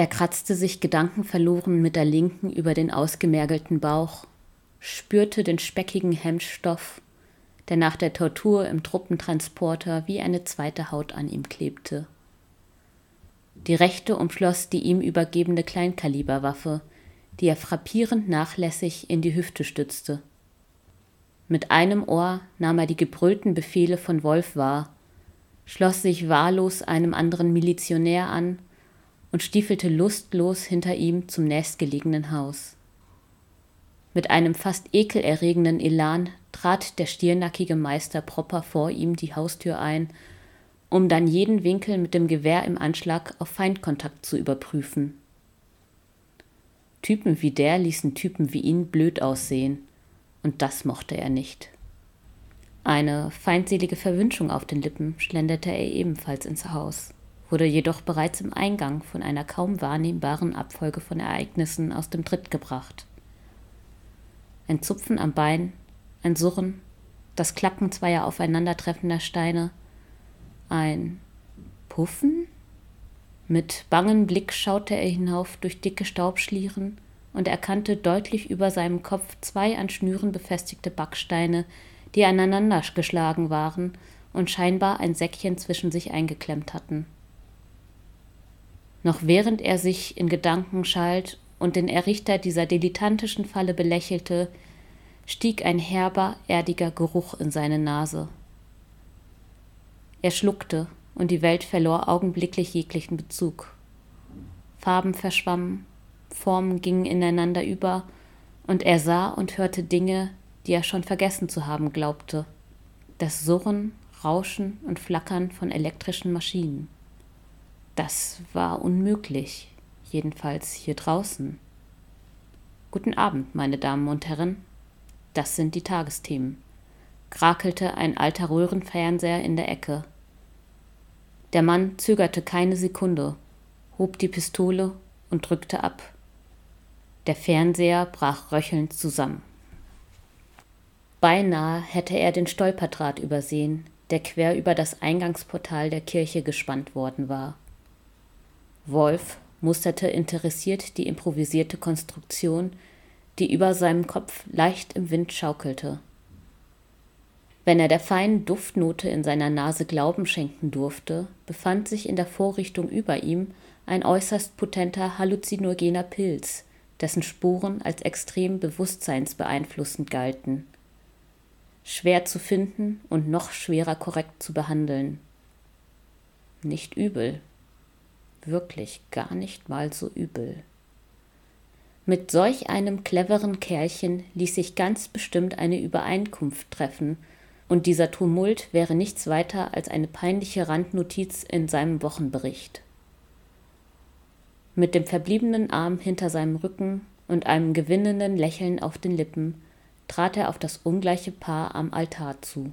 Er kratzte sich gedankenverloren mit der linken über den ausgemergelten Bauch, spürte den speckigen Hemdstoff, der nach der Tortur im Truppentransporter wie eine zweite Haut an ihm klebte. Die rechte umschloss die ihm übergebene Kleinkaliberwaffe, die er frappierend nachlässig in die Hüfte stützte. Mit einem Ohr nahm er die gebrüllten Befehle von Wolf wahr, schloss sich wahllos einem anderen Milizionär an und stiefelte lustlos hinter ihm zum nächstgelegenen Haus. Mit einem fast ekelerregenden Elan trat der stiernackige Meister Propper vor ihm die Haustür ein, um dann jeden Winkel mit dem Gewehr im Anschlag auf Feindkontakt zu überprüfen. Typen wie der ließen Typen wie ihn blöd aussehen, und das mochte er nicht. Eine feindselige Verwünschung auf den Lippen schlenderte er ebenfalls ins Haus, wurde jedoch bereits im Eingang von einer kaum wahrnehmbaren Abfolge von Ereignissen aus dem Tritt gebracht. Ein Zupfen am Bein, ein Surren, das Klacken zweier aufeinandertreffender Steine, ein Puffen? Mit bangem Blick schaute er hinauf durch dicke Staubschlieren und erkannte deutlich über seinem Kopf zwei an Schnüren befestigte Backsteine, die aneinander geschlagen waren und scheinbar ein Säckchen zwischen sich eingeklemmt hatten. Noch während er sich in Gedanken schalt und den Errichter dieser dilettantischen Falle belächelte, stieg ein herber, erdiger Geruch in seine Nase. Er schluckte, und die Welt verlor augenblicklich jeglichen Bezug. Farben verschwammen, Formen gingen ineinander über, und er sah und hörte Dinge, die er schon vergessen zu haben glaubte. Das Surren, Rauschen und Flackern von elektrischen Maschinen. Das war unmöglich, jedenfalls hier draußen. Guten Abend, meine Damen und Herren. Das sind die Tagesthemen, krakelte ein alter Röhrenfernseher in der Ecke. Der Mann zögerte keine Sekunde, hob die Pistole und drückte ab. Der Fernseher brach röchelnd zusammen. Beinahe hätte er den Stolperdraht übersehen, der quer über das Eingangsportal der Kirche gespannt worden war. Wolf musterte interessiert die improvisierte Konstruktion, die über seinem Kopf leicht im Wind schaukelte. Wenn er der feinen Duftnote in seiner Nase Glauben schenken durfte, befand sich in der Vorrichtung über ihm ein äußerst potenter halluzinogener Pilz, dessen Spuren als extrem bewusstseinsbeeinflussend galten schwer zu finden und noch schwerer korrekt zu behandeln. Nicht übel, wirklich gar nicht mal so übel. Mit solch einem cleveren Kerlchen ließ sich ganz bestimmt eine Übereinkunft treffen, und dieser Tumult wäre nichts weiter als eine peinliche Randnotiz in seinem Wochenbericht. Mit dem verbliebenen Arm hinter seinem Rücken und einem gewinnenden Lächeln auf den Lippen trat er auf das ungleiche Paar am Altar zu.